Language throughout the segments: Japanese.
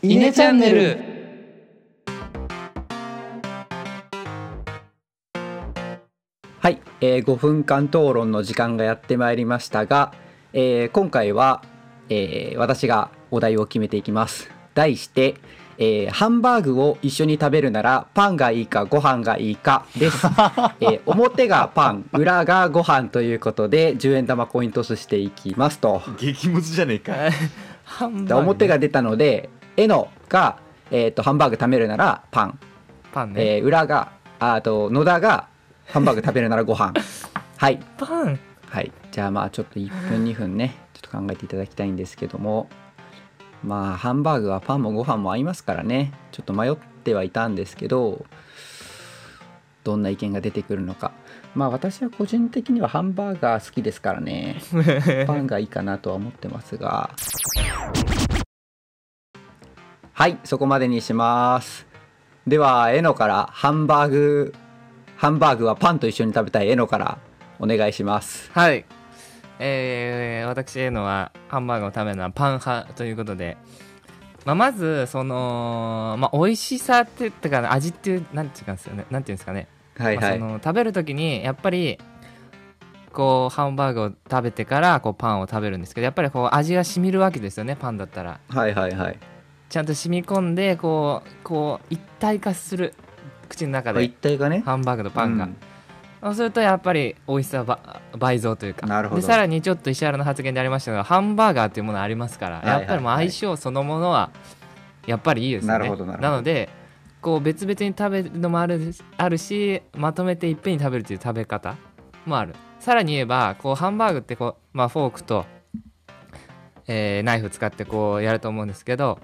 イネチャンネル。はい、えー、5分間討論の時間がやってまいりましたが、えー今回は、えー私がお題を決めていきます。題して、えーハンバーグを一緒に食べるならパンがいいかご飯がいいかです、えー表がパン裏がご飯ということで10円玉コイントスしていきますと。激ムズじゃねえか ハンで表が出たのでえのが、えー、とハンバーグ食べるならパン。パンね、えー裏があと野田がハンバーグ食べるならご飯。はい。パン。はい。じゃあまあちょっと1分2分ね。ちょっと考えていただきたいんですけども。まあハンバーグはパンもご飯も合いますからね。ちょっと迷ってはいたんですけどどんな意見が出てくるのか。まあ私は個人的にはハンバーガー好きですからね。パンがいいかなとは思ってますがはいそこまでにします。ではえのからハンバーグハンバーグはパンと一緒に食べたいえのからお願いします。はい。えー、私へのはハンバーグを食べるのはパン派ということで、まあ、まずその、まあ、美味しさって言ったかな味っていうなんていうんですかね。なんていうんですかね、はいはい。まあその食べる時にやっぱりこうハンバーグを食べてからこうパンを食べるんですけどやっぱりこう味が染みるわけですよねパンだったら。はいはいはいちゃんと染み込んでこうこう一体化する口の中これ一で体がね。ハンバーグとパンが、うん。そうするとやっぱり美味しさ倍増というか。なるほど。でさらにちょっと石原の発言でありましたがハンバーガーっていうものありますから、はいはいはい。やっぱりもう相性そのものはやっぱりいいですよね。なるほどなるほど。のでこう別々に食べるのもあるあるしまとめていっぺんに食べるという食べ方もある。さらに言えばこうハンバーグってこう、まあ、フォークと、えーナイフ使ってこうやると思うんですけど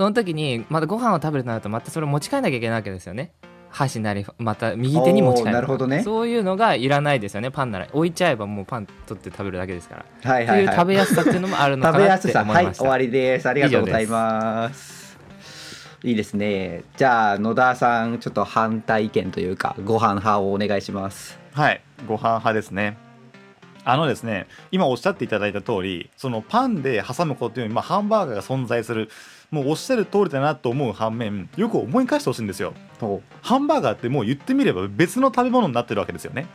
その時にまたご飯を食べるとなるとまたそれを持ち帰らなきゃいけないわけですよね。箸なりまた右手に持ち帰るなるほどね。そういうのがいらないですよね。パンなら置いちゃえばもうパン取って食べるだけですから、はいはいはい。いう食べやすさっていうのもあるのか食べなってやすさ。はい思いました、終わりです。ありがとうございます。いいですね。じゃあ野田さんちょっと反対意見というかご飯派をお願いします。はいご飯派ですねあのですね今おっしゃっていただいた通りそのパンで挟むことより、まあ、ハンバーガーが存在するもうおっしゃる通りだなと思う反面よく思い返してほしいんですよ。ほハンバーガーってもう言ってみれば別の食べ物になってるわけですよね。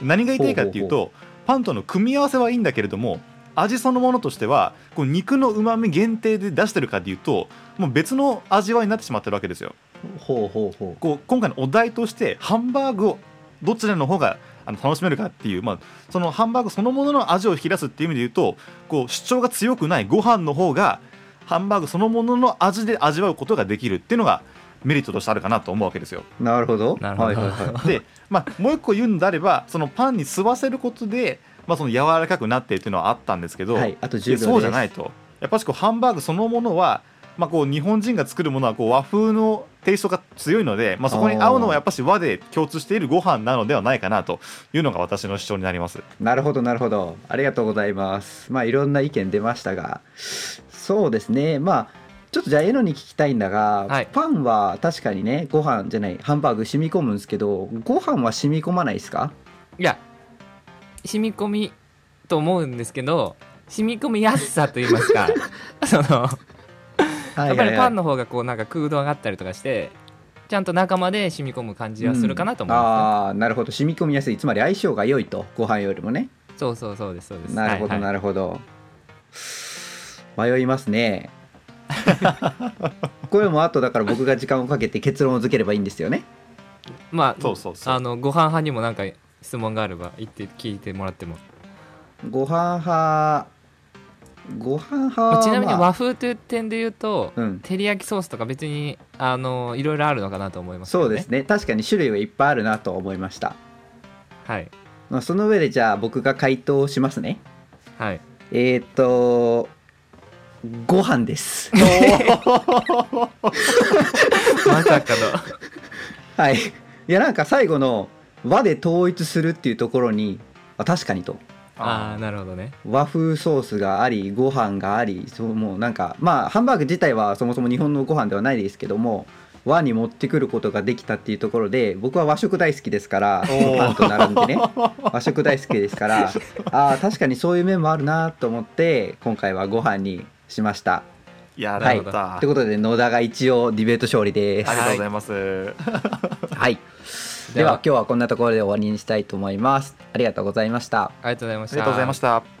何が言いたいかっていうとパンとの組み合わせはいいんだけれども味そのものとしてはこう肉のうまみ限定で出してるかっていうともう別の味わいになってしまってるわけですよ。うほうほうほう。こう今回のお題としてハンバーグをどちらの方があの楽しめるかっていう、まあ、そのハンバーグそのものの味を引き出すっていう意味で言うとこう主張が強くないご飯の方がハンバーグそのものの味で味わうことができるっていうのがメリットとしてあるかなと思うわけですよ。なるほど。なるほど。はいはいはい。で、まあ、もう一個言うんであればそのパンに吸わせることで、まあ、その柔らかくなってっていうのはあったんですけど、はいあと10秒です。でそうじゃないと。やっぱしこうハンバーグそのものは、まあ、こう日本人が作るものはこう和風のテイストが強いので、まあ、そこに合うのはやっぱし和で共通しているご飯なのではないかなというのが私の主張になります。なるほどなるほど。ありがとうございます。まあいろんな意見出ましたが。そうですね。まあちょっとじゃあエノに聞きたいんだが、はい。パンは確かにねご飯じゃないハンバーグ染み込むんですけどご飯は染み込まないですか？いや染み込みと思うんですけど染み込みやすさと言いますか そのはやっぱりパンのの方がこうなんか空洞があったりとかしてちゃんと中まで染み込む感じはするかなと思います、ねああなるほど。染み込みやすい。つまり相性が良いとご飯よりもね。そうそうそうですそうです。なるほど、はいはい。なるほど。迷いますね。これもあとだから僕が時間をかけて結論をつければいいんですよね。まあそうそうそう。あのご飯派にもなんか質問があれば言って聞いてもらっても、ご飯派ご飯派は、まあちなみにまあ和風という点で言うと、うん。照り焼きソースとか別にあのいろいろあるのかなと思いますね。そうですね。確かに種類はいっぱいあるなと思いました、はい。まあ、その上でじゃあ僕が回答しますね。はい。えー、っとご飯です。まさかの。はい。いやなんか最後の和で統一するっていうところにあ確かにとああなるほどね。和風ソースがありご飯がありそうもうなんかまあハンバーグ自体はそもそも日本のご飯ではないですけども和に持ってくることができたっていうところで僕は和食大好きですからパンと並んでね。和食大好きですからあー確かにそういう面もあるなと思って今回はご飯にしましたやはいられた、ということで野田が一応ディベート勝利です。ありがとうございます、はい。では今日はこんなところで終わりにしたいと思います。ありがとうございました。ありがとうございました。ありがとうございました